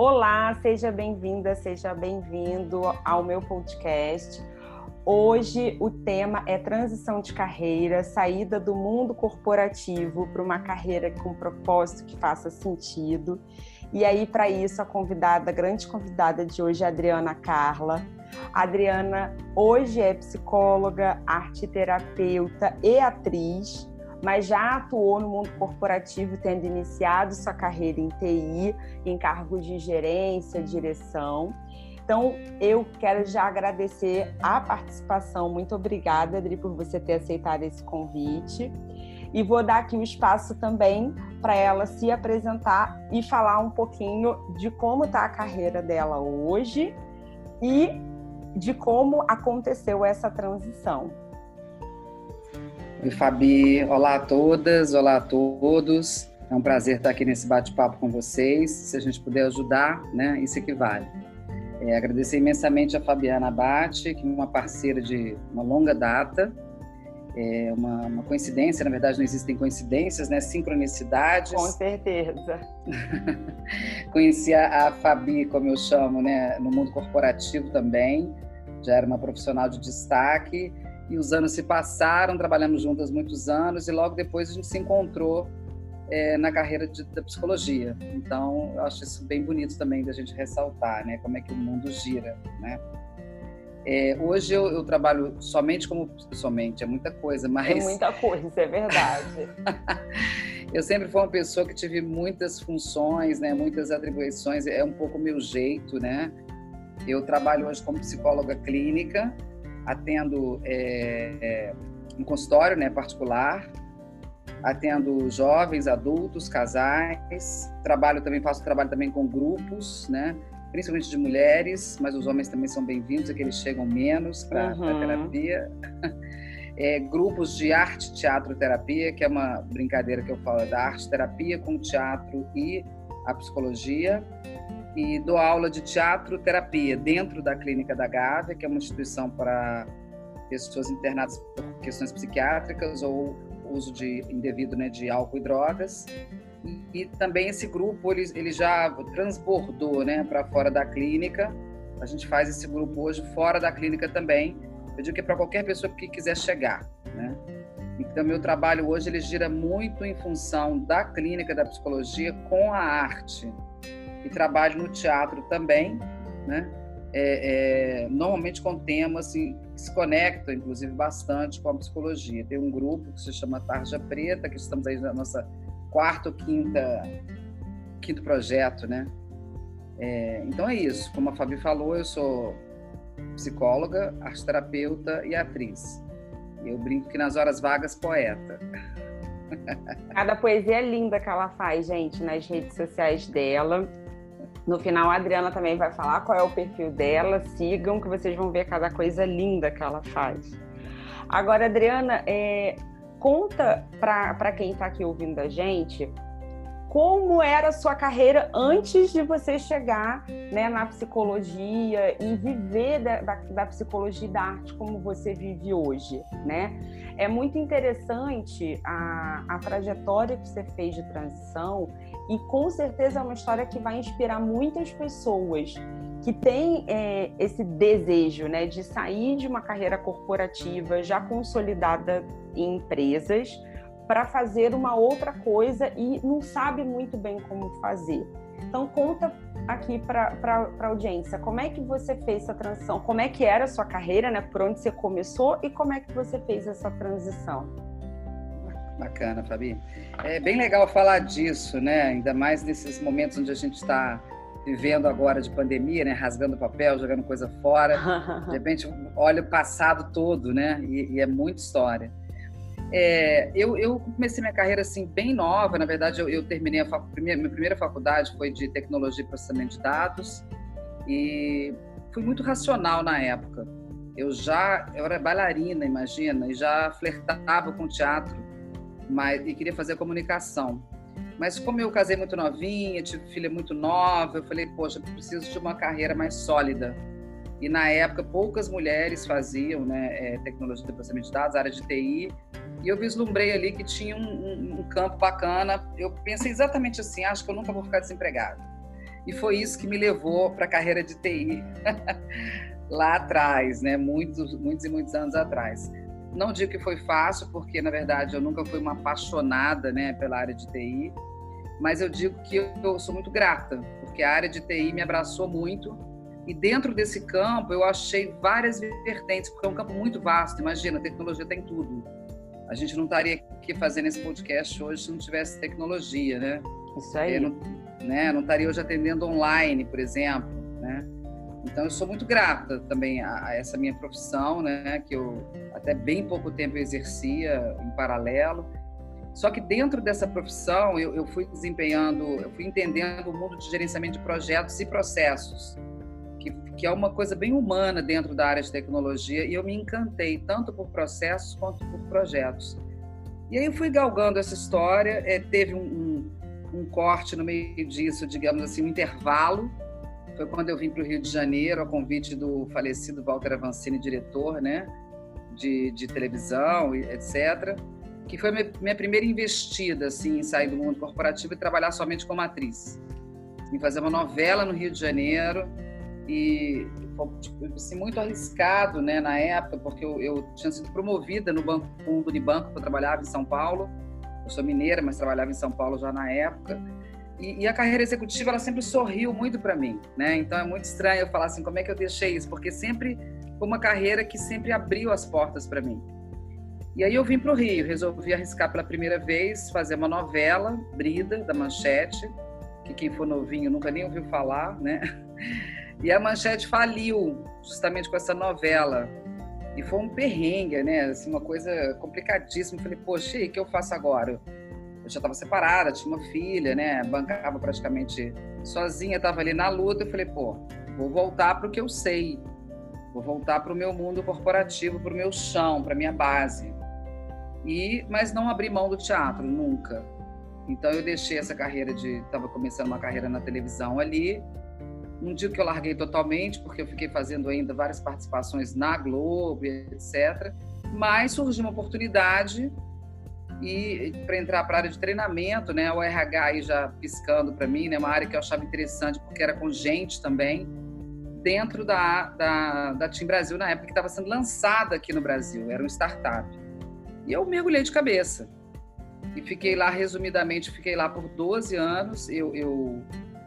Olá, seja bem-vinda, seja bem-vindo ao meu podcast. Hoje o tema é transição de carreira, saída do mundo corporativo para uma carreira com propósito que faça sentido. E aí, para isso, a convidada, a grande convidada de hoje é a Adriana Carla. A Adriana hoje é psicóloga, arte terapeuta e atriz mas já atuou no mundo corporativo, tendo iniciado sua carreira em TI, em cargos de gerência, direção. Então, eu quero já agradecer a participação. Muito obrigada, Adri, por você ter aceitado esse convite. E vou dar aqui o um espaço também para ela se apresentar e falar um pouquinho de como está a carreira dela hoje e de como aconteceu essa transição. Oi, Fabi. Olá a todas, olá a todos. É um prazer estar aqui nesse bate-papo com vocês. Se a gente puder ajudar, né, isso equivale. É, agradecer imensamente a Fabiana Abate, que é uma parceira de uma longa data. É uma, uma, coincidência, na verdade não existem coincidências, né? Sincronicidades. Com certeza. Conheci a, a Fabi, como eu chamo, né? No mundo corporativo também. Já era uma profissional de destaque e os anos se passaram, trabalhamos juntas muitos anos e logo depois a gente se encontrou é, na carreira de, da psicologia. Então, eu acho isso bem bonito também da gente ressaltar, né? Como é que o mundo gira, né? É, hoje eu, eu, trabalho somente como somente é muita coisa, mas é muita coisa, é verdade. eu sempre fui uma pessoa que tive muitas funções, né? Muitas atribuições. É um pouco meu jeito, né? Eu trabalho hoje como psicóloga clínica atendo é, é, um consultório né, particular, atendo jovens, adultos, casais, trabalho também faço trabalho também com grupos, né, principalmente de mulheres, mas os homens também são bem-vindos, é que eles chegam menos para uhum. a terapia. É, grupos de arte, teatro, terapia, que é uma brincadeira que eu falo da arte, terapia com teatro e a psicologia e dou aula de teatro terapia dentro da clínica da Gávea, que é uma instituição para pessoas internadas por questões psiquiátricas ou uso de indevido né, de álcool e drogas. E, e também esse grupo ele, ele já transbordou né, para fora da clínica. A gente faz esse grupo hoje fora da clínica também. Eu digo que é para qualquer pessoa que quiser chegar. Né? Então, meu trabalho hoje ele gira muito em função da clínica da psicologia com a arte e trabalho no teatro também, né? É, é, normalmente com temas assim, que se conectam, inclusive, bastante com a psicologia. Tem um grupo que se chama Tarja Preta, que estamos aí na nossa quarto, quinta, quinto projeto, né? É, então é isso. Como a Fabi falou, eu sou psicóloga, arteterapeuta e atriz. Eu brinco que nas horas vagas, poeta. Cada poesia linda que ela faz, gente, nas redes sociais dela. No final, a Adriana também vai falar qual é o perfil dela. Sigam, que vocês vão ver cada coisa linda que ela faz. Agora, Adriana, é, conta para quem está aqui ouvindo a gente como era a sua carreira antes de você chegar né, na psicologia e viver da, da, da, psicologia e da arte como você vive hoje, né? É muito interessante a, a trajetória que você fez de transição e com certeza é uma história que vai inspirar muitas pessoas que têm é, esse desejo né, de sair de uma carreira corporativa já consolidada em empresas para fazer uma outra coisa e não sabe muito bem como fazer. Então conta aqui para a audiência como é que você fez essa transição, como é que era a sua carreira, né, por onde você começou e como é que você fez essa transição. Bacana, Fabi. É bem legal falar disso, né? Ainda mais nesses momentos onde a gente está vivendo agora de pandemia, né? Rasgando papel, jogando coisa fora. De repente, olha o passado todo, né? E, e é muita história. É, eu, eu, comecei minha carreira assim bem nova. Na verdade, eu, eu terminei a fac... primeira, minha primeira faculdade foi de tecnologia e processamento de dados e fui muito racional na época. Eu já eu era bailarina, imagina, e já flertava com teatro mas e queria fazer comunicação. Mas como eu casei muito novinha, tive filha muito nova, eu falei, poxa, preciso de uma carreira mais sólida. E na época poucas mulheres faziam, né, é, tecnologia de processamento de dados, área de TI, e eu vislumbrei ali que tinha um, um, um campo bacana. Eu pensei exatamente assim, acho que eu nunca vou ficar desempregada. E foi isso que me levou para a carreira de TI lá atrás, né? Muitos, muitos e muitos anos atrás. Não digo que foi fácil, porque na verdade eu nunca fui uma apaixonada, né, pela área de TI, mas eu digo que eu sou muito grata, porque a área de TI me abraçou muito e dentro desse campo eu achei várias vertentes, porque é um campo muito vasto. Imagina, a tecnologia tem tudo. A gente não estaria aqui fazendo esse podcast hoje se não tivesse tecnologia, né? Isso aí. Eu não, né, não estaria hoje atendendo online, por exemplo, né? Então eu sou muito grata também a, a, essa minha profissão, né, que eu até bem pouco tempo exercia em paralelo. Só que dentro dessa profissão eu, eu fui desempenhando, eu fui entendendo o mundo de gerenciamento de projetos e processos, que, que é uma coisa bem humana dentro da área de tecnologia e eu me encantei tanto por processos quanto por projetos. E aí eu fui galgando essa história, é, teve um, um, um corte no meio disso, digamos assim, um intervalo foi quando eu vim para o Rio de Janeiro, a convite do falecido Walter Avancini, diretor né, de, de televisão, etc., que foi minha primeira investida assim, em sair do mundo corporativo e trabalhar somente como atriz. Em fazer uma novela no Rio de Janeiro e foi tipo, assim, muito arriscado né, na época, porque eu, eu tinha sido promovida no banco, fundo Unibanco, que eu trabalhava em São Paulo. Eu sou mineira, mas trabalhava em São Paulo já na época. E, e, a carreira executiva ela sempre sorriu muito para mim, né? Então é muito estranho eu falar assim, como é que eu deixei isso? Porque sempre foi uma carreira que sempre abriu as portas para mim. E aí eu vim para o Rio, resolvi arriscar pela primeira vez fazer uma novela, Brida, da Manchete, que quem for novinho nunca nem ouviu falar, né? E a Manchete faliu justamente com essa novela. E foi um perrengue, né? Assim, uma coisa complicadíssima. Falei, poxa, e o que eu faço agora? Eu já estava separada, tinha uma filha, né? Bancava praticamente sozinha, estava ali na luta. Eu falei, pô, vou voltar para o que eu sei, vou voltar para o meu mundo corporativo, para o meu chão, para minha base. E, mas não abri mão do teatro nunca. Então eu deixei essa carreira de, estava começando uma carreira na televisão ali. Um dia que eu larguei totalmente, porque eu fiquei fazendo ainda várias participações na Globo, etc. Mas surgiu uma oportunidade e para entrar para a área de treinamento, né, o RH aí já piscando para mim, né, uma área que eu achava interessante porque era com gente também, dentro da, da, da Team Brasil, na época que estava sendo lançada aqui no Brasil, era um startup. E eu mergulhei de cabeça. E fiquei lá, resumidamente, fiquei lá por 12 anos. Eu, eu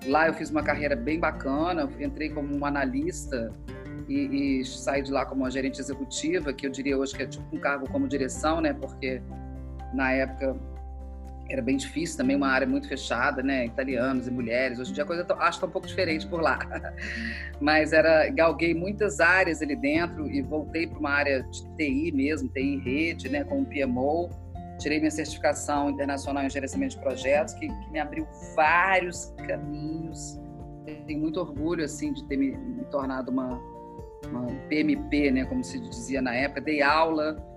Lá eu fiz uma carreira bem bacana, entrei como uma analista e, e saí de lá como uma gerente executiva, que eu diria hoje que é tipo um cargo como direção, né? Porque na época era bem difícil também, uma área muito fechada, né? Italianos e mulheres. Hoje em dia a coisa tá, acho que tá um pouco diferente por lá. Mas era galguei muitas áreas ali dentro e voltei para uma área de TI mesmo, TI rede, né? Com o PMO. Tirei minha certificação internacional em gerenciamento de projetos, que, que me abriu vários caminhos. Tenho muito orgulho assim de ter me, me tornado uma, uma PMP, né? Como se dizia na época. Dei aula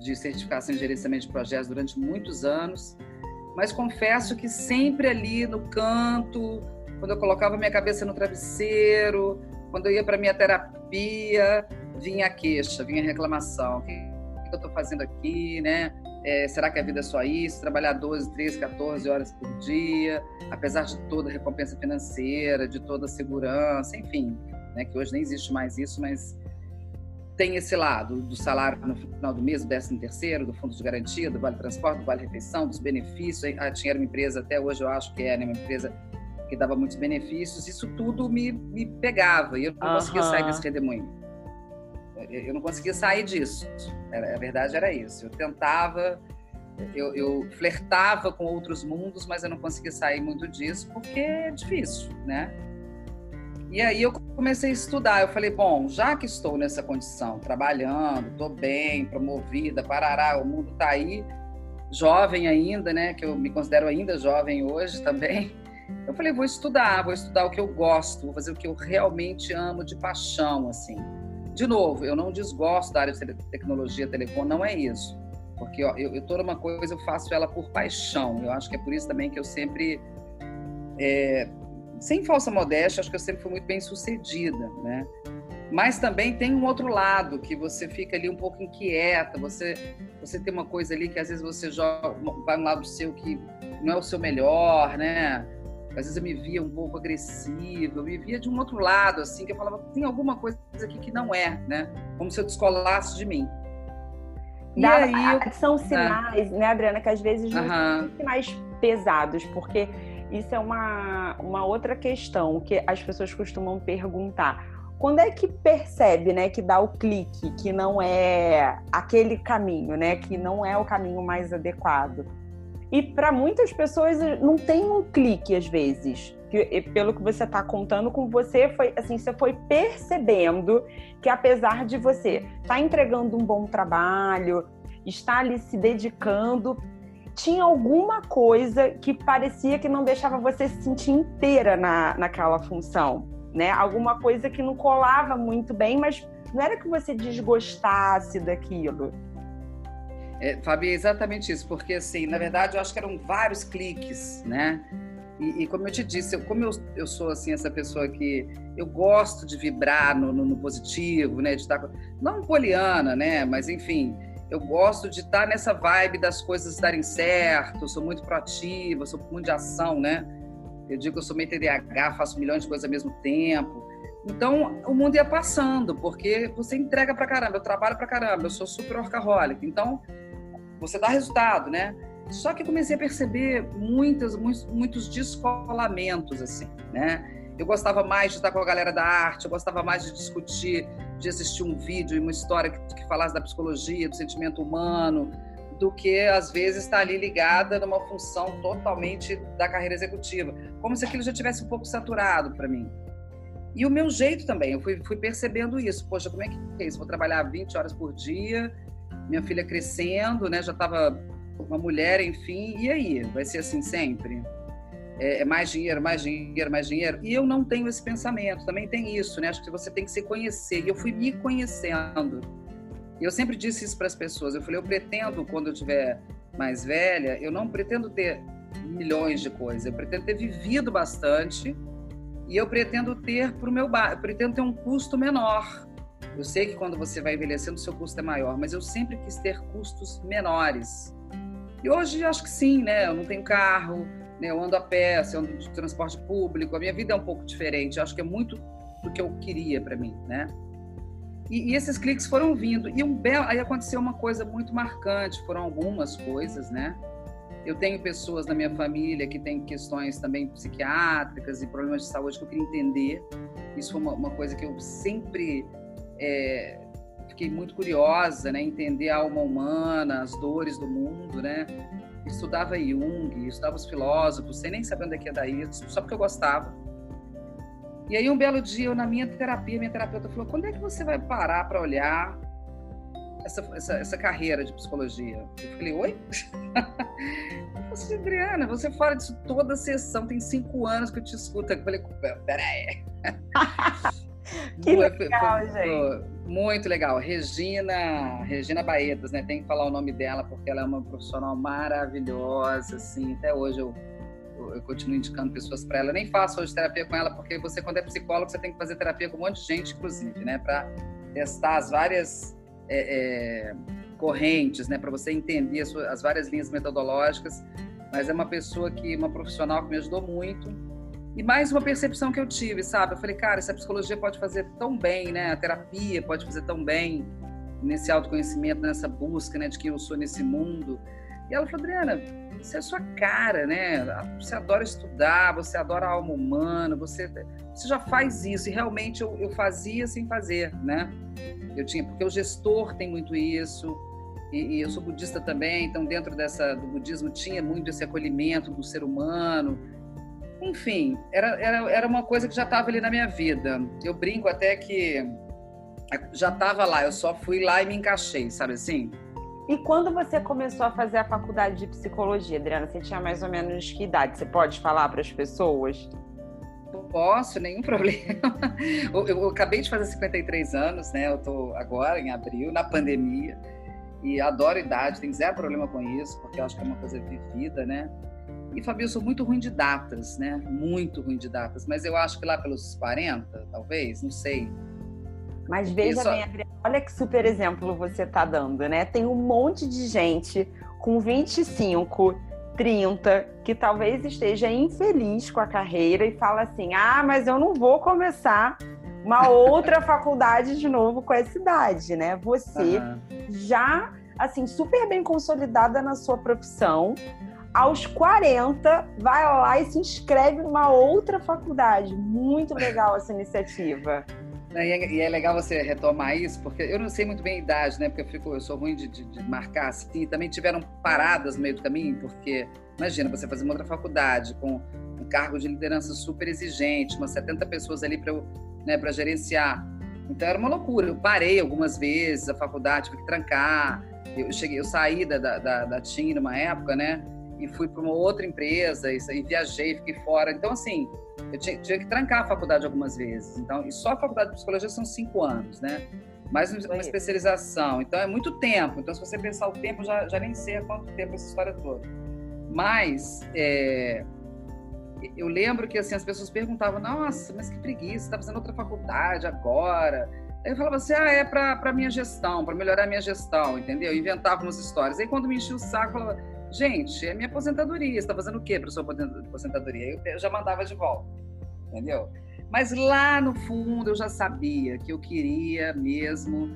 de certificação em gerenciamento de projetos durante muitos anos, mas confesso que sempre ali no canto, quando eu colocava minha cabeça no travesseiro, quando eu ia para minha terapia, vinha a queixa, vinha a reclamação. O que, eu estou fazendo aqui, né? É, será que a vida é só isso? Trabalhar 12, 13, 14 horas por dia, apesar de toda a recompensa financeira, de toda a segurança, enfim, né? que hoje nem existe mais isso, mas tem esse lado do salário no final do mês, do 13 terceiro, do fundo de garantia, do vale transporte, do vale refeição, dos benefícios. A Tinha era uma empresa, até hoje eu acho que é né, uma empresa que dava muitos benefícios. Isso tudo me, me pegava e eu não conseguia sair desse redemoinho. Eu não conseguia sair disso. Era, a verdade era isso. Eu tentava, eu, eu flertava com outros mundos, mas eu não conseguia sair muito disso porque é difícil, né? E aí eu comecei a estudar. Eu falei, bom, já que estou nessa condição, trabalhando, estou bem, promovida, parará, o mundo está aí, jovem ainda, né? Que eu me considero ainda jovem hoje também. Eu falei, vou estudar, vou estudar o que eu gosto, vou fazer o que eu realmente amo de paixão, assim. De novo, eu não desgosto da área de tecnologia, telecom, não é isso. Porque ó, eu, eu toda uma coisa eu faço ela por paixão. Eu acho que é por isso também que eu sempre é, sem falsa modéstia, acho que eu sempre fui muito bem sucedida, né? Mas também tem um outro lado que você fica ali um pouco inquieta, você você tem uma coisa ali que às vezes você joga, vai um lado seu que não é o seu melhor, né? às vezes eu me via um pouco agressiva, eu me via de um outro lado, assim, que eu falava, tem alguma coisa aqui que não é, né? Como se eu descolasse de mim. E Dá, aí, eu... São né? sinais, né, Adriana, que às vezes não uhum. são sinais pesados, porque isso é uma, uma outra questão que as pessoas costumam perguntar. Quando é que percebe, né, que dá o clique, que não é aquele caminho, né, que não é o caminho mais adequado? E para muitas pessoas não tem um clique às vezes. Pelo que você está contando com você, foi assim, você foi percebendo que apesar de você estar tá entregando um bom trabalho, estar ali se dedicando, tinha alguma coisa que parecia que não deixava você se sentir inteira na, naquela função, né? Alguma coisa que não colava muito bem, mas não era que você desgostasse daquilo. É, Fabi, é exatamente isso, porque assim, na verdade, eu acho que eram vários cliques, né? E, e como eu te disse, eu, como eu, eu sou assim essa pessoa que eu gosto de vibrar no, no, no positivo, né? De estar não poliana, né? Mas enfim, eu gosto de estar nessa vibe das coisas darem certo. Sou muito proativa, sou muito de ação, né? Eu digo que eu sou meio TDAH, faço milhões de coisas ao mesmo tempo. Então, o mundo ia passando, porque você entrega pra caramba, eu trabalho pra caramba, eu sou super workaholic. Então, você dá resultado, né? Só que comecei a perceber muitos, muitos, muitos descolamentos, assim, né? Eu gostava mais de estar com a galera da arte, eu gostava mais de discutir, de assistir um vídeo e uma história que, que falasse da psicologia, do sentimento humano, do que às vezes estar ali ligada numa função totalmente da carreira executiva, como se aquilo já tivesse um pouco saturado para mim. E o meu jeito também, eu fui, fui percebendo isso. Poxa, como é que é isso? Vou trabalhar 20 horas por dia minha filha crescendo, né? Já estava uma mulher, enfim. E aí? Vai ser assim sempre? É, é, mais dinheiro, mais dinheiro, mais dinheiro. E eu não tenho esse pensamento. Também tem isso, né? Acho que você tem que se conhecer. E eu fui me conhecendo. E eu sempre disse isso para as pessoas. Eu falei, eu pretendo, quando eu tiver mais velha, eu não pretendo ter milhões de coisas. Eu pretendo ter vivido bastante e eu pretendo ter para o meu bar, pretendo ter um custo menor. Eu sei que quando você vai envelhecendo, seu custo é maior, mas eu sempre quis ter custos menores. E hoje acho que sim, né? Eu não tenho carro, né? eu ando a pé, eu ando de transporte público, a minha vida é um pouco diferente. Eu acho que é muito do que eu queria para mim, né? E, e, esses cliques foram vindo. E um belo, aí aconteceu uma coisa muito marcante, foram algumas coisas, né? Eu tenho pessoas na minha família que têm questões também psiquiátricas e problemas de saúde que eu queria entender. Isso foi uma, uma coisa que eu sempre é, fiquei muito curiosa, né, entender a alma humana, as dores do mundo, né? Estudava Jung, estudava os filósofos, sem nem saber onde é que ia dar isso, só porque eu gostava. E aí um belo dia, eu na minha terapia, minha terapeuta falou: "Quando é que você vai parar para olhar essa, essa, essa, carreira de psicologia?" Eu falei: "Oi?" Eu falei, Adriana, você fala disso toda sessão, tem cinco anos que eu te escuto. Eu falei, peraí. Que legal, gente. Muito legal. Regina, Regina Baetas, né? Tem que falar o nome dela porque ela é uma profissional maravilhosa, assim. Até hoje eu, eu continuo indicando pessoas para ela. Eu nem faço hoje terapia com ela porque você, quando é psicólogo, você tem que fazer terapia com um monte de gente, inclusive, né? Para testar as várias é, é, correntes, né? Para você entender as, as várias linhas metodológicas. Mas é uma pessoa que, uma profissional que me ajudou muito e mais uma percepção que eu tive, sabe? Eu falei, cara, essa psicologia pode fazer tão bem, né? A terapia pode fazer tão bem nesse autoconhecimento, nessa busca, né, de quem eu sou nesse mundo. E ela falou, Adriana, isso é a sua cara, né? Você adora estudar, você adora a alma humana, você, você já faz isso. E realmente eu, eu fazia sem fazer, né? Eu tinha, porque o gestor tem muito isso, e, e eu sou budista também, então dentro dessa do budismo tinha muito esse acolhimento do ser humano, enfim, era, era, era uma coisa que já estava ali na minha vida. Eu brinco até que já estava lá, eu só fui lá e me encaixei, sabe assim? E quando você começou a fazer a faculdade de psicologia, Adriana, você tinha mais ou menos que idade? Você pode falar para as pessoas? Posso, nenhum problema. Eu, eu, eu, acabei de fazer 53 anos, né? Eu estou agora em abril, na pandemia, e adoro idade, tem zero problema com isso, porque eu acho que é uma coisa vivida, né? E, Fabio, eu sou muito ruim de datas, né? Muito ruim de datas. Mas eu acho que lá pelos 40, talvez, não sei. Mas veja Isso... bem, Adriana, olha que super exemplo você está dando, né? Tem um monte de gente com 25, 30, que que talvez esteja infeliz com a carreira e fala assim: ah, mas eu não vou começar uma outra faculdade de novo com essa idade, né? Você uhum. já, assim, super bem consolidada na sua profissão, aos 40, vai lá e se inscreve numa outra faculdade. Muito legal essa iniciativa. É, e é legal você retomar isso, porque eu não sei muito bem a idade, né? Porque eu, fico, eu sou ruim de, de, de marcar assim. Também tiveram paradas no meio do caminho, porque imagina você fazer uma outra faculdade com um cargo de liderança super exigente, umas 70 pessoas ali para né, gerenciar. Então era uma loucura. Eu parei algumas vezes a faculdade, tive que trancar. Eu cheguei, eu saí da, da, da TIM numa época, né? E fui para uma outra empresa e, e viajei, fiquei fora. Então, assim, eu tinha, tinha, que trancar a faculdade algumas vezes. Então, e só a faculdade de psicologia são cinco anos, né? Mais uma especialização. Então, é muito tempo. Então, se você pensar o tempo, já, já nem sei há quanto tempo essa história toda. Mas, é, eu lembro que assim, as pessoas perguntavam: Nossa, mas que preguiça, está fazendo outra faculdade agora. Aí eu falava assim: Ah, é para minha gestão, para melhorar a minha gestão, entendeu? Inventava umas histórias. Aí, quando me enchia o saco, falava gente, é minha aposentadoria, está fazendo o quê para sua aposentadoria? Eu já mandava de volta, entendeu? Mas lá no fundo eu já sabia que eu queria mesmo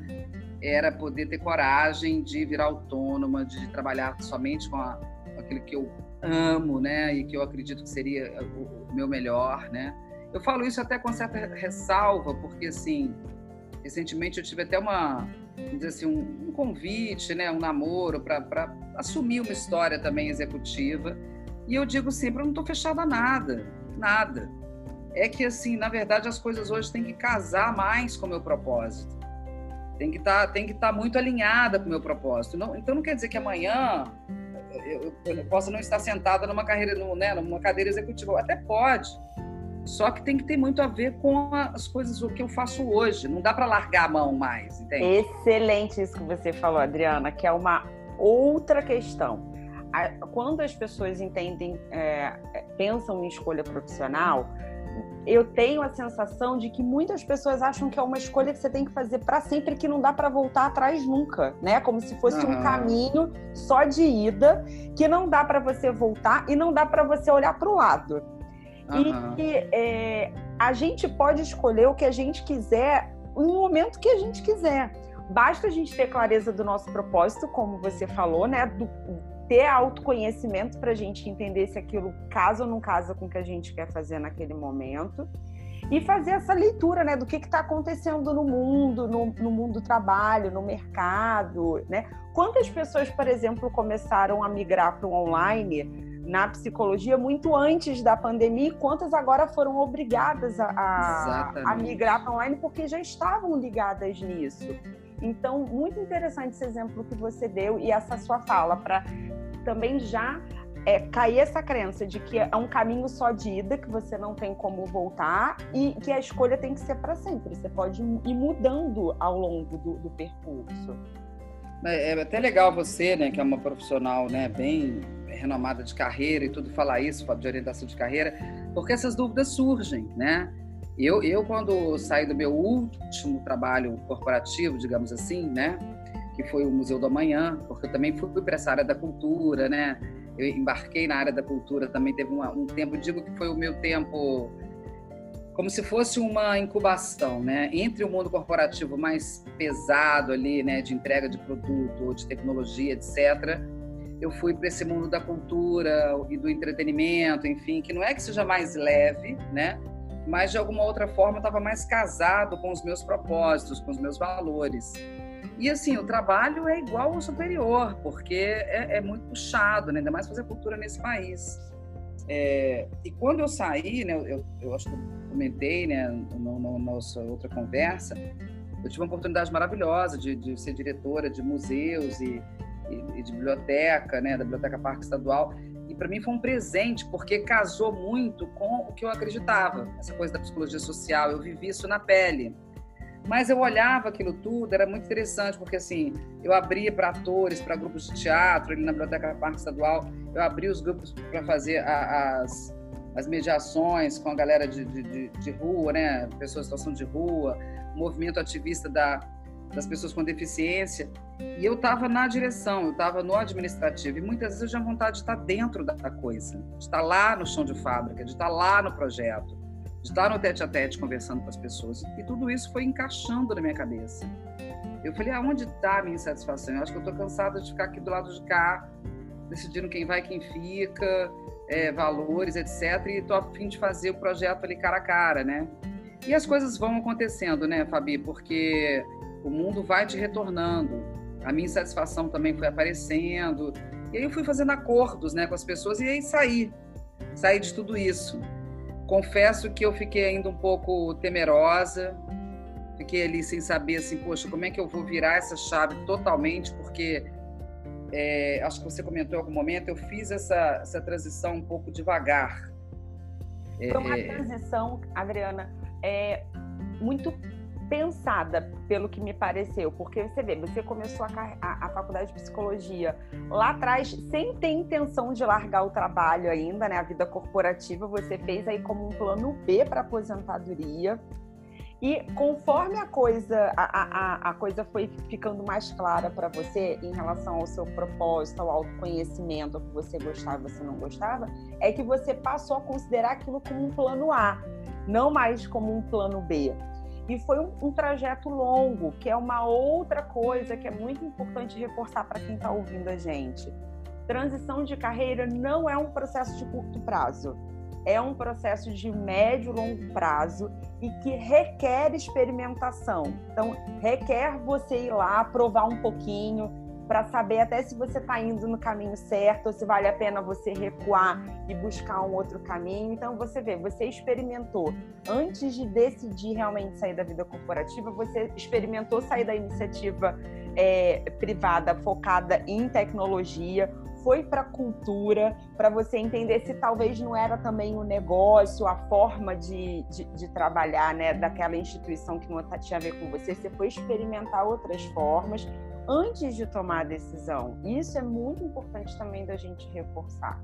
era poder ter coragem de virar autônoma, de trabalhar somente com, a, com aquilo que eu amo, né? E que eu acredito que seria o, o meu melhor, né? Eu falo isso até com certa ressalva, porque assim, recentemente eu tive até uma assim, um, um convite, né, um namoro para assumir uma história também executiva. E eu digo sempre, eu não estou fechada a nada, nada. É que, assim, na verdade, as coisas hoje têm que casar mais com o meu propósito. Tem que tá, estar tá muito alinhada com o meu propósito. Não, então, não quer dizer que amanhã eu, eu, eu possa não estar sentada numa, carreira, né, numa cadeira executiva. Até pode, só que tem que ter muito a ver com as coisas o que eu faço hoje. Não dá para largar a mão mais, entende? Excelente isso que você falou, Adriana, que é uma outra questão. Quando as pessoas entendem, é, é, pensam em escolha profissional, eu tenho a sensação de que muitas pessoas acham que é uma escolha que você tem que fazer para sempre, que não dá para voltar atrás nunca, né? Como se fosse uhum. um caminho só de ida, que não dá para você voltar e não dá para você olhar para o lado. Uhum. E é, a gente pode escolher o que a gente quiser no momento que a gente quiser. Basta a gente ter clareza do nosso propósito, como você falou, né? Do, ter autoconhecimento para a gente entender se aquilo casa ou não casa com o que a gente quer fazer naquele momento e fazer essa leitura né, do que está acontecendo no mundo, no, no, mundo do trabalho, no mercado. Né? Quantas pessoas, por exemplo, começaram a migrar para o online na psicologia muito antes da pandemia e quantas agora foram obrigadas a, a, a migrar para online porque já estavam ligadas nisso. Então, muito interessante esse exemplo que você deu e essa sua fala para também já é, cair essa crença de que é um caminho só de ida, que você não tem como voltar e que a escolha tem que ser para sempre. Você pode ir mudando ao longo do, do percurso. É, é até legal você, né, que é uma profissional, né, bem renomada de carreira e tudo falar isso, de orientação de carreira, porque essas dúvidas surgem, né? Eu, eu quando saí do meu último trabalho corporativo, digamos assim, né, que foi o Museu do Amanhã, porque eu também fui para essa área da cultura, né? Eu embarquei na área da cultura também, teve uma, um tempo, digo que foi o meu tempo como se fosse uma incubação, né, entre o mundo corporativo mais pesado ali, né, de entrega de produto de tecnologia, etc, eu fui para esse mundo da cultura e do entretenimento, enfim, que não é que seja mais leve, né? Mas de alguma outra forma estava mais casado com os meus propósitos, com os meus valores. E assim, o trabalho é igual ao superior, porque é, é muito puxado, né? ainda mais fazer cultura nesse país. É, e quando eu saí, né, eu, eu acho que eu comentei né, na nossa outra conversa, eu tive uma oportunidade maravilhosa de, de ser diretora de museus e e, de biblioteca, né, da Biblioteca Parque Estadual. E para mim foi um presente, porque casou muito com o que eu acreditava, essa coisa da psicologia social. Eu vivi isso na pele. Mas eu olhava aquilo tudo, era muito interessante, porque assim, eu abria para atores, para grupos de teatro, ali na Biblioteca Parque Estadual, eu abria os grupos para fazer a, as, as mediações com a galera de, de, de, de rua, né? Pessoas em situação de rua, movimento ativista da, das pessoas com deficiência. E eu estava na direção, eu estava no administrativo. E muitas vezes eu tinha vontade de estar dentro da coisa, de estar lá no chão de fábrica, de estar lá no projeto, de estar no tete a tete conversando com as pessoas. E tudo isso foi encaixando na minha cabeça. Eu falei, aonde está a minha insatisfação? Eu acho que eu estou cansada de ficar aqui do lado de cá, decidindo quem vai, quem fica, é, valores, etc. E estou a fim de fazer o projeto ali cara a cara, né? E as coisas vão acontecendo, né, Fabi? Porque o mundo vai te retornando. A minha insatisfação também foi aparecendo. E aí eu fui fazendo acordos né, com as pessoas e aí saí. Saí de tudo isso. Confesso que eu fiquei ainda um pouco temerosa. Fiquei ali sem saber, assim, poxa, como é que eu vou virar essa chave totalmente? Porque é, acho que você comentou em algum momento, eu fiz essa, essa transição um pouco devagar. Foi uma é... transição, Adriana, é, muito pensada, pelo que me pareceu, porque você vê, você começou a, a, a, faculdade de psicologia lá atrás sem ter intenção de largar o trabalho ainda, né? A vida corporativa você fez aí como um plano B para aposentadoria. E conforme a coisa, a, a, a coisa foi ficando mais clara para você em relação ao seu propósito, ao autoconhecimento, ao que você gostava e você não gostava, é que você passou a considerar aquilo como um plano A, não mais como um plano B. E foi um, um, trajeto longo, que é uma outra coisa que é muito importante reforçar para quem está ouvindo a gente. Transição de carreira não é um processo de curto prazo, é um processo de médio e longo prazo e que requer experimentação. Então, requer você ir lá, provar um pouquinho, para saber até se você está indo no caminho certo ou se vale a pena você recuar e buscar um outro caminho. Então você vê, você experimentou antes de decidir realmente sair da vida corporativa, você experimentou sair da iniciativa é, privada focada em tecnologia, foi para a cultura, para você entender se talvez não era também o negócio, a forma de, de, de, trabalhar né, daquela instituição que não tinha a ver com você, você foi experimentar outras formas antes de tomar a decisão. Isso é muito importante também da gente reforçar.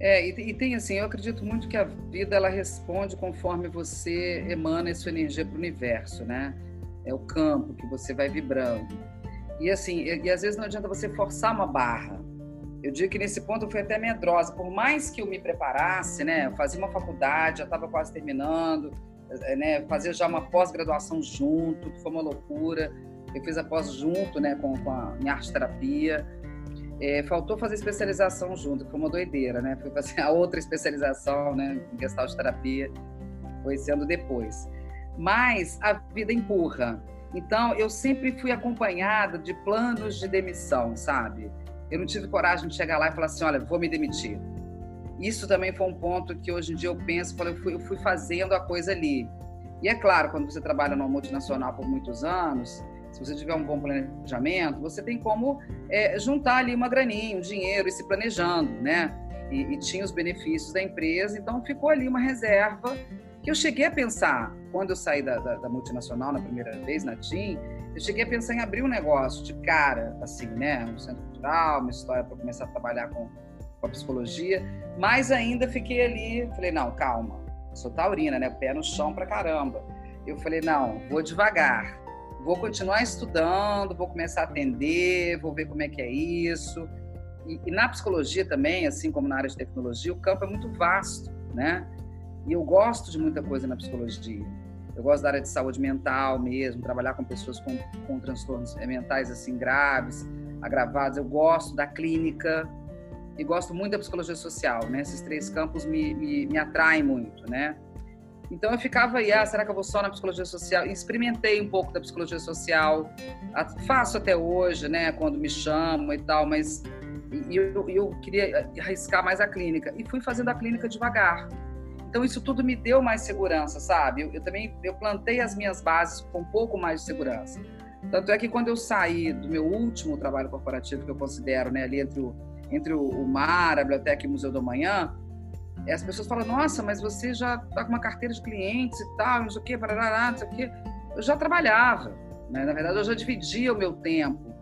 É, e, tem assim, eu acredito muito que a vida ela responde conforme você emana a sua energia para o universo, né? É o campo que você vai vibrando. E assim, e, e, às vezes não adianta você forçar uma barra. Eu digo que nesse ponto eu fui até medrosa, por mais que eu me preparasse, né? Eu fazia uma faculdade, já estava quase terminando, né? Fazer já uma pós-graduação junto, que foi uma loucura eu fiz a pós junto, né, com, com a em arte terapia. É, faltou fazer especialização junto, foi uma doideira, né? Fui fazer a outra especialização, né, em gestalt terapia, foi sendo depois. Mas a vida empurra. Então, eu sempre fui acompanhada de planos de demissão, sabe? Eu não tive coragem de chegar lá e falar assim, olha, vou me demitir. Isso também foi um ponto que hoje em dia eu penso, eu fui, eu fui fazendo a coisa ali. E é claro, quando você trabalha numa multinacional por muitos anos, se você tiver um bom planejamento, você tem como é, juntar ali uma graninha, um dinheiro e se planejando, né? E, e, tinha os benefícios da empresa, então ficou ali uma reserva que eu cheguei a pensar, quando eu saí da, da, da multinacional na primeira vez, na TIM, eu cheguei a pensar em abrir um negócio de cara, assim, né? Um centro cultural, uma história para começar a trabalhar com, com a psicologia, mas ainda fiquei ali, falei, não, calma, sou taurina, né? Pé no chão pra caramba. Eu falei, não, vou devagar vou continuar estudando, vou começar a atender, vou ver como é que é isso. E, e, na psicologia também, assim como na área de tecnologia, o campo é muito vasto, né? E eu gosto de muita coisa na psicologia. Eu gosto da área de saúde mental mesmo, trabalhar com pessoas com, com transtornos mentais assim graves, agravados. Eu gosto da clínica e gosto muito da psicologia social, né? Esses três campos me, me, me atraem muito, né? Então eu ficava aí, ah, será que eu vou só na psicologia social? E experimentei um pouco da psicologia social, faço até hoje, né, quando me chamam e tal, mas eu, eu queria arriscar mais a clínica e fui fazendo a clínica devagar. Então isso tudo me deu mais segurança, sabe? Eu, eu também eu plantei as minhas bases com um pouco mais de segurança. Tanto é que quando eu saí do meu último trabalho corporativo que eu considero, né, ali entre o entre o Mar, a Biblioteca e o Museu do Amanhã, as pessoas falam, nossa, mas você já está com uma carteira de clientes e tal, não sei o quê, parará, não sei o quê. Eu já trabalhava, né? na verdade eu já dividia o meu tempo.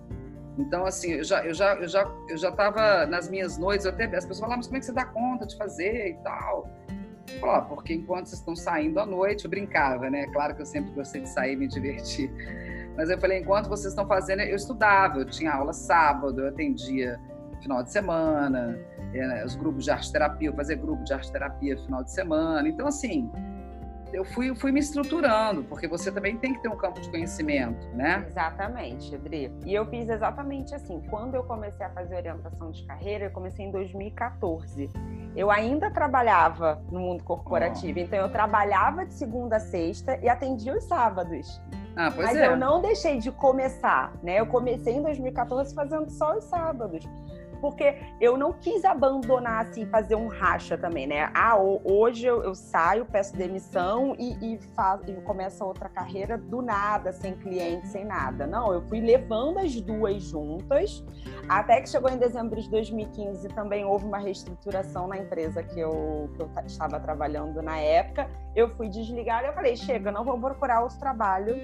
Então, assim, eu já eu já eu já eu já estava nas minhas noites, até as pessoas falavam, mas como é que você dá conta de fazer e tal? Eu falava, porque enquanto vocês estão saindo à noite, eu brincava, né? Claro que eu sempre gostei de sair e me divertir. Mas eu falei, enquanto vocês estão fazendo, eu estudava, eu tinha aula sábado, eu atendia final de semana, é, os grupos de arte terapia, eu fazia grupo de arte terapia final de semana. Então, assim, eu fui, fui me estruturando, porque você também tem que ter um campo de conhecimento, né? Exatamente, Adri. E eu fiz exatamente assim. Quando eu comecei a fazer orientação de carreira, eu comecei em 2014. Eu ainda trabalhava no mundo corporativo, oh. então eu trabalhava de segunda a sexta e atendia os sábados. Ah, Mas é. eu não deixei de começar, né? Eu comecei em 2014 fazendo só os sábados porque eu não quis abandonar assim, fazer um racha também, né? Ah, hoje eu, eu saio, peço demissão e, e, faz, e começo outra carreira do nada, sem cliente, sem nada. Não, eu fui levando as duas juntas, até que chegou em dezembro de 2015 também houve uma reestruturação na empresa que eu, que eu estava trabalhando na época. Eu fui desligar e eu falei, chega, não vou procurar outro trabalho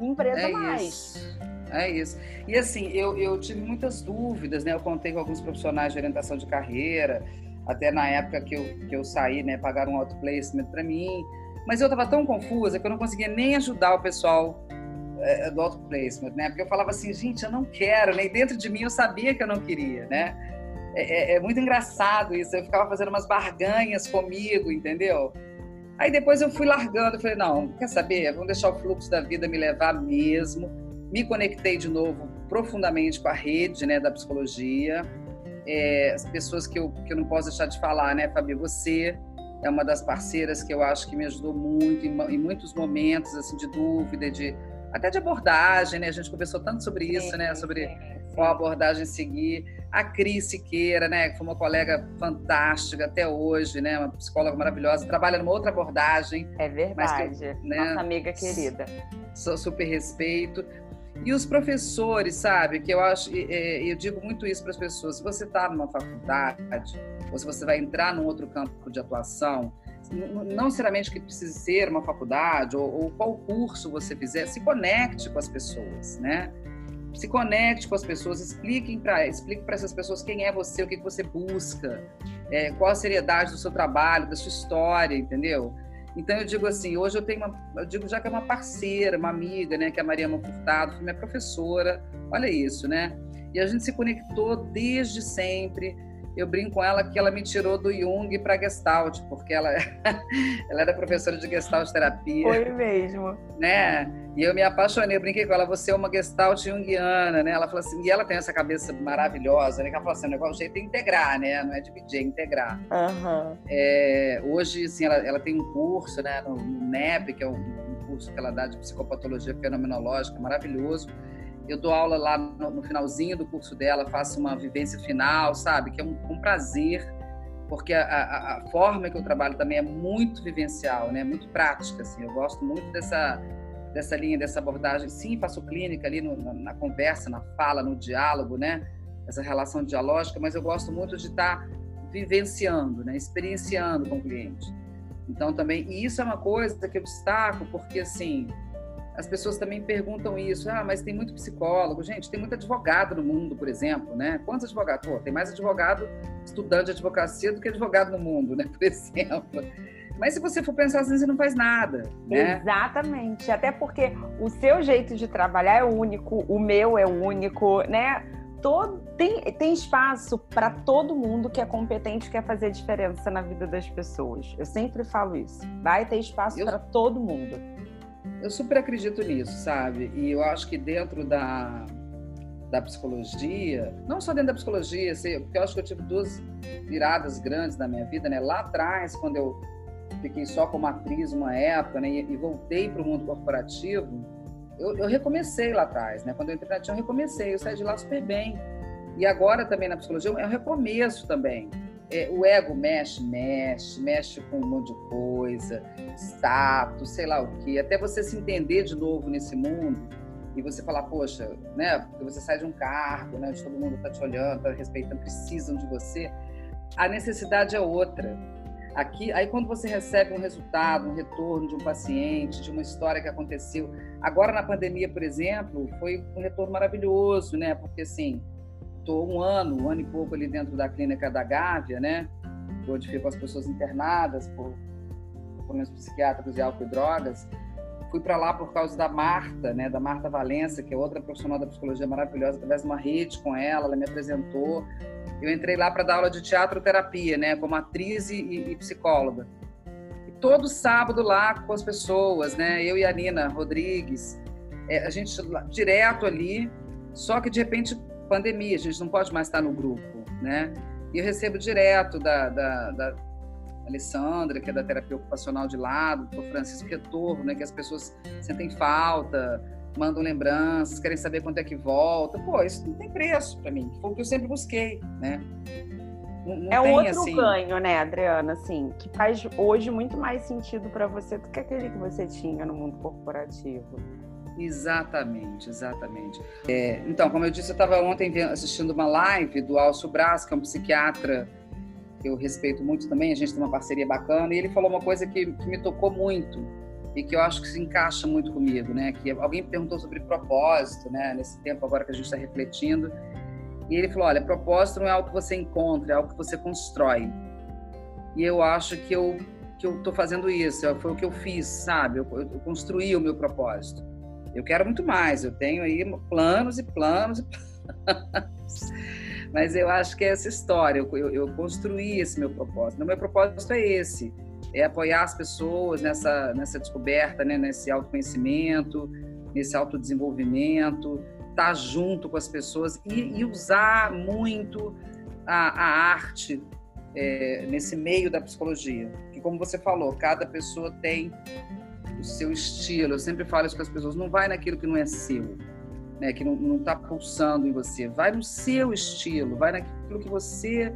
em empresa é mais. Isso. É isso. E assim, eu, eu tive muitas dúvidas, né? Eu contei com alguns profissionais de orientação de carreira, até na época que eu, que eu saí, né? Pagaram um outplacement para mim. Mas eu estava tão confusa que eu não conseguia nem ajudar o pessoal é, do outplacement, né? Porque eu falava assim, gente, eu não quero, nem dentro de mim eu sabia que eu não queria, né? É, é, é muito engraçado isso. Eu ficava fazendo umas barganhas comigo, entendeu? Aí depois eu fui largando, falei, não, quer saber? Vamos deixar o fluxo da vida me levar mesmo me conectei de novo profundamente com a rede né, da psicologia. É, as pessoas que eu, que eu não posso deixar de falar, né, Fabi? Você é uma das parceiras que eu acho que me ajudou muito em, em muitos momentos assim de dúvida, de até de abordagem, né? A gente conversou tanto sobre isso, sim, né? Sobre sim, sim. qual abordagem seguir. A Cris Siqueira, né? Que foi uma colega fantástica até hoje, né? Uma psicóloga maravilhosa. Trabalha numa outra abordagem. É verdade. Que, né? Nossa amiga querida. Super respeito. E os professores, sabe, que eu acho, eu digo muito isso para as pessoas, se você está numa faculdade, ou se você vai entrar num outro campo de atuação, não necessariamente que precise ser uma faculdade, ou, ou qual curso você fizer, se conecte com as pessoas, né? Se conecte com as pessoas, expliquem para explique para essas pessoas quem é você, o que, que você busca, é, qual a seriedade do seu trabalho, da sua história, entendeu? Então eu digo assim, hoje eu tenho uma, eu digo já que é uma parceira, uma amiga, né, que é a Mariana Furtado, foi minha professora, olha isso, né? E a gente se conectou desde sempre eu brinco com ela que ela me tirou do Jung para Gestalt, porque ela, ela era professora de Gestalt terapia. Foi mesmo. Né? E eu me apaixonei, eu brinquei com ela, você é uma Gestalt Jungiana, né? Ela falou assim, e ela tem essa cabeça maravilhosa, né? Que ela falou assim, o negócio, o jeito é integrar, né? Não é dividir, é integrar. Uhum. É, hoje, assim, ela, ela tem um curso, né? No, no NEP, que é um curso que ela dá de psicopatologia fenomenológica, maravilhoso eu dou aula lá no, no, finalzinho do curso dela, faço uma vivência final, sabe? Que é um, um prazer, porque a, a, a, forma que eu trabalho também é muito vivencial, né? Muito prática, assim. Eu gosto muito dessa dessa linha, dessa abordagem. Sim, faço clínica ali no, na, na, conversa, na fala, no diálogo, né? Essa relação dialógica, mas eu gosto muito de estar vivenciando, né? Experienciando com o cliente. Então também, e isso é uma coisa que eu destaco, porque assim, as pessoas também perguntam isso. Ah, mas tem muito psicólogo. Gente, tem muito advogado no mundo, por exemplo, né? Quantos advogados? Pô, tem mais advogado, estudante de advocacia do que advogado no mundo, né? Por exemplo. Mas se você for pensar assim, você não faz nada. Né? Exatamente. Até porque o seu jeito de trabalhar é único, o meu é único, né? Todo, tem, tem espaço para todo mundo que é competente quer fazer diferença na vida das pessoas. Eu sempre falo isso. Vai ter espaço eu... para todo mundo. Eu super acredito nisso, sabe? E eu acho que dentro da, da psicologia, não só dentro da psicologia, porque eu acho que eu tive duas viradas grandes na minha vida, né? Lá atrás, quando eu fiquei só como atriz uma época, né? E, voltei para o mundo corporativo, eu, eu, recomecei lá atrás, né? Quando eu entrei na TIA, eu recomecei, eu saí de lá super bem. E agora também na psicologia é um recomeço também é, o ego mexe, mexe, mexe com um monte de coisa, status, sei lá o quê, até você se entender de novo nesse mundo e você falar, poxa, né, porque você sai de um cargo, né, onde todo mundo está te olhando, está respeitando, precisam de você, a necessidade é outra. Aqui, aí quando você recebe um resultado, um retorno de um paciente, de uma história que aconteceu, agora na pandemia, por exemplo, foi um retorno maravilhoso, né, porque assim, estou um ano, um ano e pouco ali dentro da clínica da Gávea, né? Onde ficam as pessoas internadas por problemas psiquiátricos e álcool e drogas. fui para lá por causa da Marta, né, da Marta Valença, que é outra profissional da psicologia maravilhosa, através de uma rede com ela, ela me apresentou. Eu entrei lá para dar aula de teatro terapia, né, como atriz e, e, psicóloga. E todo sábado lá com as pessoas, né, eu e a Nina Rodrigues, é, a gente direto ali, só que de repente pandemia, a gente não pode mais estar no grupo, né? E eu recebo direto da, da, da Alessandra, que é da terapia ocupacional de lado, do Francisco Retorno, né, que as pessoas sentem falta, mandam lembranças, querem saber quanto é que volta. Pô, isso não tem preço para mim. Foi o que eu sempre busquei, né? Não, não é tem, outro assim... ganho, né, Adriana? Assim, que faz hoje muito mais sentido para você do que aquele que você tinha no mundo corporativo. Exatamente, exatamente. É, então, como eu disse, eu estava ontem assistindo uma live do Alcio Braz, que é um psiquiatra que eu respeito muito também, a gente tem uma parceria bacana, e ele falou uma coisa que, que me tocou muito e que eu acho que se encaixa muito comigo, né? Que alguém perguntou sobre propósito, né? Nesse tempo agora que a gente está refletindo, e ele falou: olha, propósito não é algo que você encontra, é algo que você constrói. E eu acho que eu que eu estou fazendo isso, foi o que eu fiz, sabe? Eu, eu construí o meu propósito. Eu quero muito mais, eu tenho aí planos e planos e planos. Mas eu acho que é essa história, eu, eu, eu construí esse meu propósito. O meu propósito é esse, é apoiar as pessoas nessa, nessa descoberta, né, nesse autoconhecimento, nesse autodesenvolvimento, estar tá junto com as pessoas e, e usar muito a, a arte é, nesse meio da psicologia. Que, como você falou, cada pessoa tem seu estilo. Eu sempre falo isso com as pessoas: não vai naquilo que não é seu né, que não está pulsando em você. Vai no seu estilo, vai naquilo que você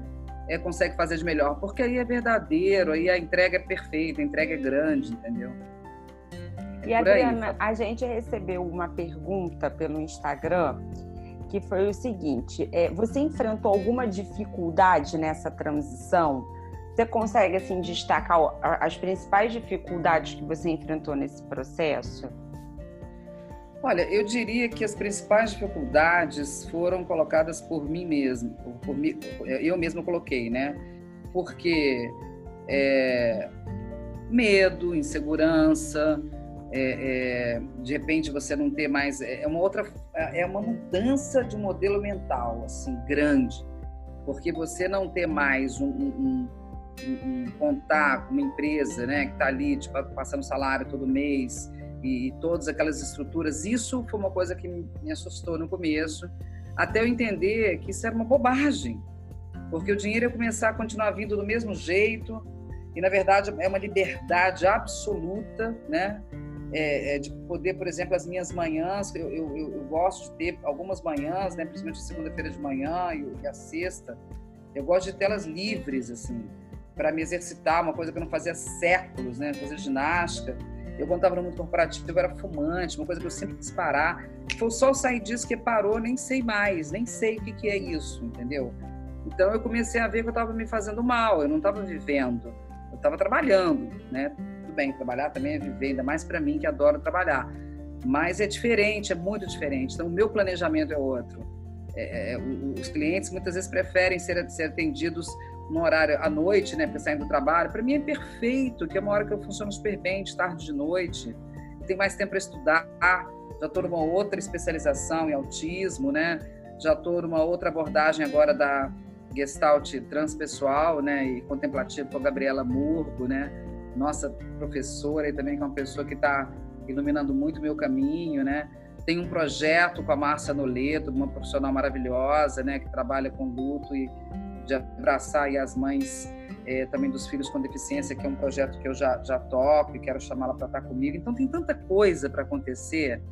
é, consegue fazer de melhor, porque aí é verdadeiro, aí a entrega é perfeita, a entrega é grande, entendeu? É e Adriana, aí, a gente recebeu uma pergunta pelo Instagram que foi o seguinte: é, você enfrentou alguma dificuldade nessa transição? Você consegue assim destacar as principais dificuldades que você enfrentou nesse processo? Olha, eu diria que as principais dificuldades foram colocadas por mim mesmo, por, mim, eu mesmo coloquei, né? Porque é, medo, insegurança, é, é, de repente você não ter mais é, é uma outra é uma mudança de modelo mental assim grande porque você não ter mais um, um, um, um contato uma empresa né que está ali tipo, passando salário todo mês e, todas aquelas estruturas. Isso foi uma coisa que me assustou no começo, até eu entender que isso era uma bobagem, porque o dinheiro ia começar a continuar vindo do mesmo jeito e na verdade é uma liberdade absoluta, né? É, é de poder, por exemplo, as minhas manhãs, eu, eu, eu gosto de ter algumas manhãs, né, principalmente segunda-feira de manhã e, e a sexta, eu gosto de tê-las livres, assim, para me exercitar, uma coisa que eu não fazia há séculos, né, fazer ginástica. Eu, quando estava no mundo corporativo, eu era fumante, uma coisa que eu sempre quis parar. Foi só sair disso que parou, nem sei mais, nem sei o que, que é isso, entendeu? Então eu comecei a ver que eu estava me fazendo mal, eu não estava vivendo, eu estava trabalhando, né? Tudo bem, trabalhar também é viver, ainda mais para mim que adoro trabalhar. Mas é diferente, é muito diferente. Então o meu planejamento é outro. É, é, os clientes muitas vezes preferem ser, ser atendidos no horário à noite, né, para sair do trabalho, para mim é perfeito, que é uma hora que eu funciono super bem, de tarde de noite, tenho mais tempo para estudar, já estou numa outra especialização em autismo, né? Já estou numa outra abordagem agora da Gestalt transpessoal, né, e contemplativo com a Gabriela Murgo, né? Nossa professora e também que é uma pessoa que está iluminando muito o meu caminho, né? Tem um projeto com a Márcia Noleto, uma profissional maravilhosa, né, que trabalha com luto e de abraçar as mães é, também dos filhos com deficiência, que é um projeto que eu já, já toco e quero chamá-la para estar comigo. Então, tem tanta coisa para acontecer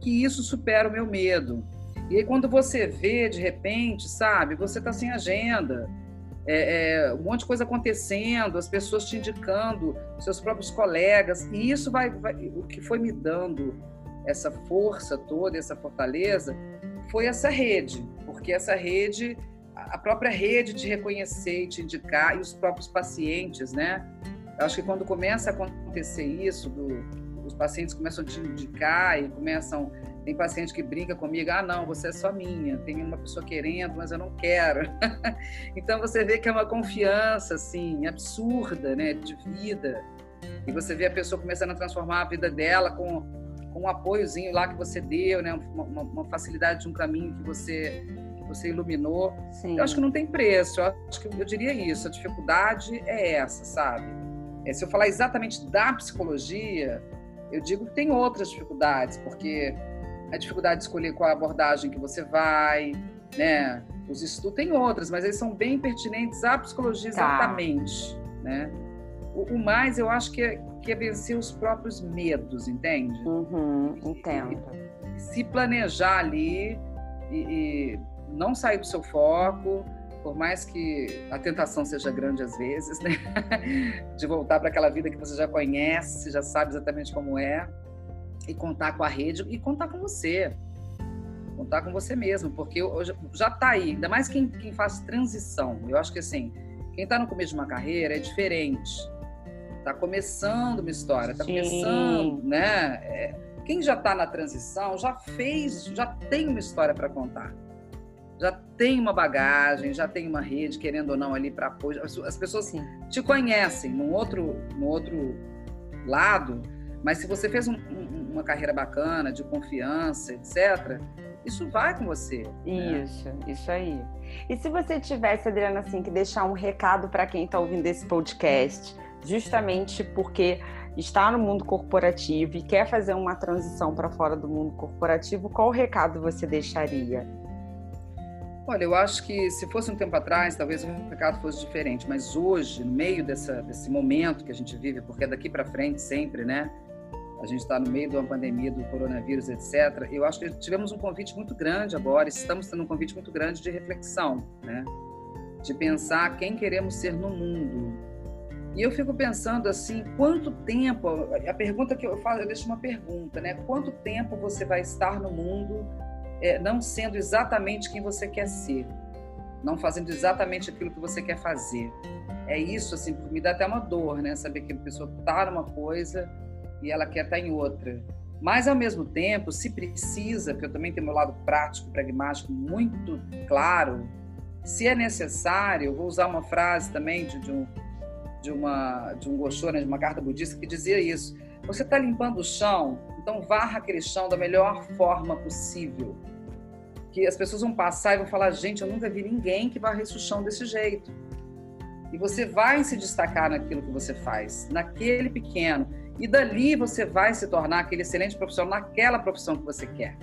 que isso supera o meu medo. E aí, quando você vê, de repente, sabe, você está sem agenda, é, é, um monte de coisa acontecendo, as pessoas te indicando, seus próprios colegas, e isso vai, vai, o que foi me dando essa força toda, essa fortaleza, foi essa rede, porque essa rede a própria rede de reconhecer e te indicar, e os próprios pacientes, né? Eu acho que quando começa a acontecer isso, do, os pacientes começam a te indicar e começam. Tem paciente que brinca comigo: ah, não, você é só minha, tem uma pessoa querendo, mas eu não quero. então você vê que é uma confiança, assim, absurda, né, de vida. E você vê a pessoa começando a transformar a vida dela com, com um apoiozinho lá que você deu, né? Uma, uma facilidade de um caminho que você você iluminou. Sim. Eu acho que não tem preço. Eu acho que eu diria isso. A dificuldade é essa, sabe? É, se eu falar exatamente da psicologia, eu digo que tem outras dificuldades, porque a dificuldade de escolher qual abordagem que você vai, né? Os estudos tem outras, mas eles são bem pertinentes à psicologia tá. exatamente, né? O, o, mais eu acho que é, que é vencer os próprios medos, entende? Uhum, entendo. E, se planejar ali e, e não sair do seu foco, por mais que a tentação seja grande às vezes, né? De voltar para aquela vida que você já conhece, já sabe exatamente como é, e contar com a rede e contar com você. Contar com você mesmo, porque já está aí, ainda mais quem, quem faz transição. Eu acho que assim, quem está no começo de uma carreira é diferente. Está começando uma história, está começando, né? É, quem já está na transição já fez, já tem uma história para contar já tem uma bagagem, já tem uma rede, querendo ou não, ali para apoio. As pessoas Sim. te conhecem num outro, num outro lado, mas se você fez um, um, uma carreira bacana, de confiança, etc., isso vai com você. Né? Isso, né? isso aí. E se você tivesse, Adriana, assim, que deixar um recado para quem está ouvindo esse podcast, justamente porque está no mundo corporativo e quer fazer uma transição para fora do mundo corporativo, qual recado você deixaria? Olha, eu acho que se fosse um tempo atrás, talvez o mercado fosse diferente, mas hoje, no meio dessa, desse momento que a gente vive, porque é daqui para frente sempre, né? A gente está no meio de uma pandemia do coronavírus, etc. Eu acho que tivemos um convite muito grande agora, estamos tendo um convite muito grande de reflexão, né? De pensar quem queremos ser no mundo. E eu fico pensando assim, quanto tempo? A pergunta que eu faço, eu deixo uma pergunta, né? Quanto tempo você vai estar no mundo é, não sendo exatamente quem você quer ser, não fazendo exatamente aquilo que você quer fazer. É isso, assim, me dá até uma dor, né? Saber que a pessoa está numa coisa e ela quer estar tá em outra. Mas, ao mesmo tempo, se precisa, porque eu também tenho meu lado prático, pragmático muito claro, se é necessário, vou usar uma frase também de, de um, de, uma, de um Gosho, né, de uma carta budista, que dizia isso. Você está limpando o chão, então varra aquele chão da melhor forma possível que as pessoas vão passar e vão falar: gente, eu nunca vi ninguém que varresse o chão desse jeito. E você vai se destacar naquilo que você faz, naquele pequeno. E dali você vai se tornar aquele excelente profissional naquela profissão que você quer.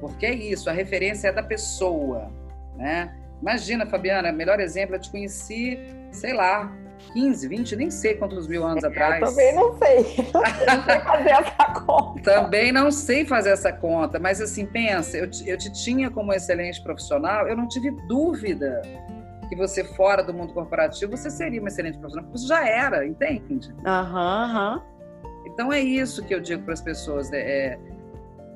Porque é isso, a referência é da pessoa, né? Imagina, Fabiana, melhor exemplo, eu te conheci, sei lá, 15, 20, nem sei quantos mil anos atrás. Eu também não sei. Não sei fazer essa conta. também não sei fazer essa conta, mas assim, pensa, eu te, eu te tinha como excelente profissional, eu não tive dúvida que você fora do mundo corporativo, você seria uma excelente profissional, porque você já era, entende? Aham, uhum, Então é isso que eu digo para as pessoas, né? É,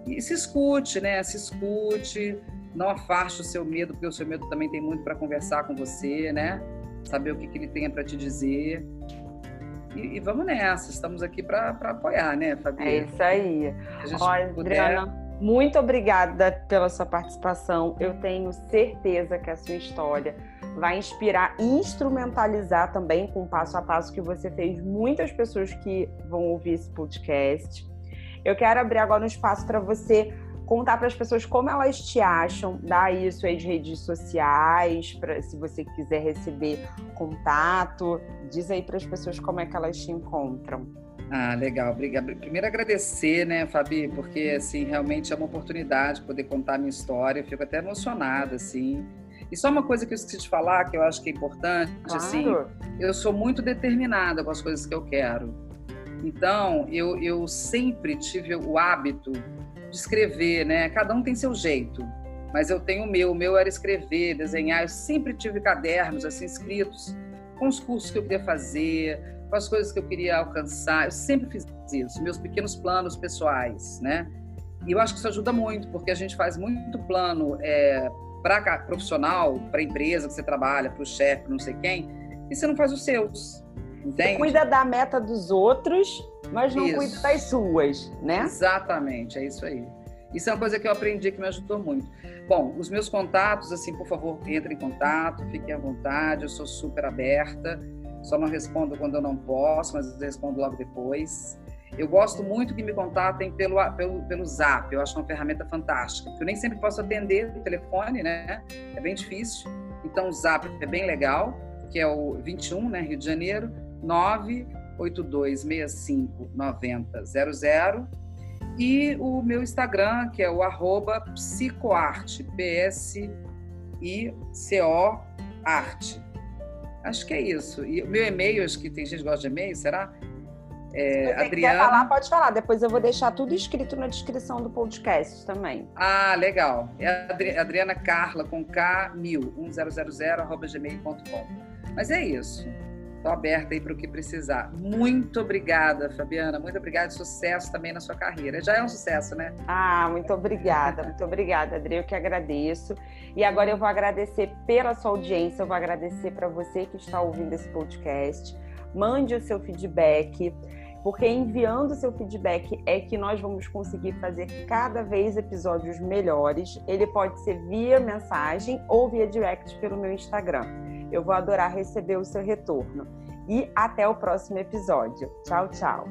e se escute, né? Se escute, não afaste o seu medo, porque o seu medo também tem muito para conversar com você, né? Saber o que, que ele tem para te dizer. E, e, vamos nessa, estamos aqui para apoiar, né, Fabi? É isso aí. Olha, puder... Adriana, muito obrigada pela sua participação. Eu tenho certeza que a sua história vai inspirar e instrumentalizar também com o passo a passo que você fez muitas pessoas que vão ouvir esse podcast. Eu quero abrir agora um espaço para você contar para as pessoas como elas te acham, dar isso aí de redes sociais, pra, se você quiser receber contato, diz aí para as pessoas como é que elas te encontram. Ah, legal, obrigada. Primeiro agradecer, né, Fabi, porque assim realmente é uma oportunidade poder contar a minha história. Eu fico até emocionada, assim. E só uma coisa que eu esqueci de falar, que eu acho que é importante, claro. assim, eu sou muito determinada com as coisas que eu quero. Então, eu, eu sempre tive o hábito de escrever, né? Cada um tem seu jeito, mas eu tenho o meu. O meu era escrever, desenhar. Eu sempre tive cadernos assim escritos com os cursos que eu queria fazer, com as coisas que eu queria alcançar. Eu sempre fiz isso, meus pequenos planos pessoais, né? E eu acho que isso ajuda muito, porque a gente faz muito plano é, para profissional, para empresa que você trabalha, para o chefe, não sei quem, e você não faz os seus. Entende? Você cuida da meta dos outros mas não isso. cuida das suas, né? Exatamente, é isso aí. Isso é uma coisa que eu aprendi que me ajudou muito. Bom, os meus contatos, assim, por favor, entre em contato, fiquem à vontade, eu sou super aberta. Só não respondo quando eu não posso, mas respondo logo depois. Eu gosto muito que me contatem pelo, pelo, pelo Zap, eu acho uma ferramenta fantástica. Eu nem sempre posso atender o telefone, né? É bem difícil. Então, o Zap é bem legal, que é o 21, né, Rio de Janeiro, 982659000. E o meu Instagram, que é o arroba psicoarte, P-S-I-C-O arte. Acho que é isso. E o meu e-mail, acho que tem gente que gosta de e-mail, será? É, Adriana... quer falar, pode falar. Depois eu vou deixar tudo escrito na descrição do podcast também. Ah, legal. É Adriana Carla com K mil, 1000, arroba gmail.com. Mas é isso. Estou aberta aí para o que precisar. Muito obrigada, Fabiana. Muito obrigada. Sucesso também na sua carreira. Já é um sucesso, né? Ah, muito obrigada. muito obrigada, Adri. Eu que agradeço. E agora eu vou agradecer pela sua audiência. Eu vou agradecer para você que está ouvindo esse podcast. Mande o seu feedback porque enviando seu feedback é que nós vamos conseguir fazer cada vez episódios melhores. Ele pode ser via mensagem ou via direct pelo meu Instagram. Eu vou adorar receber o seu retorno. E até o próximo episódio. Tchau, tchau.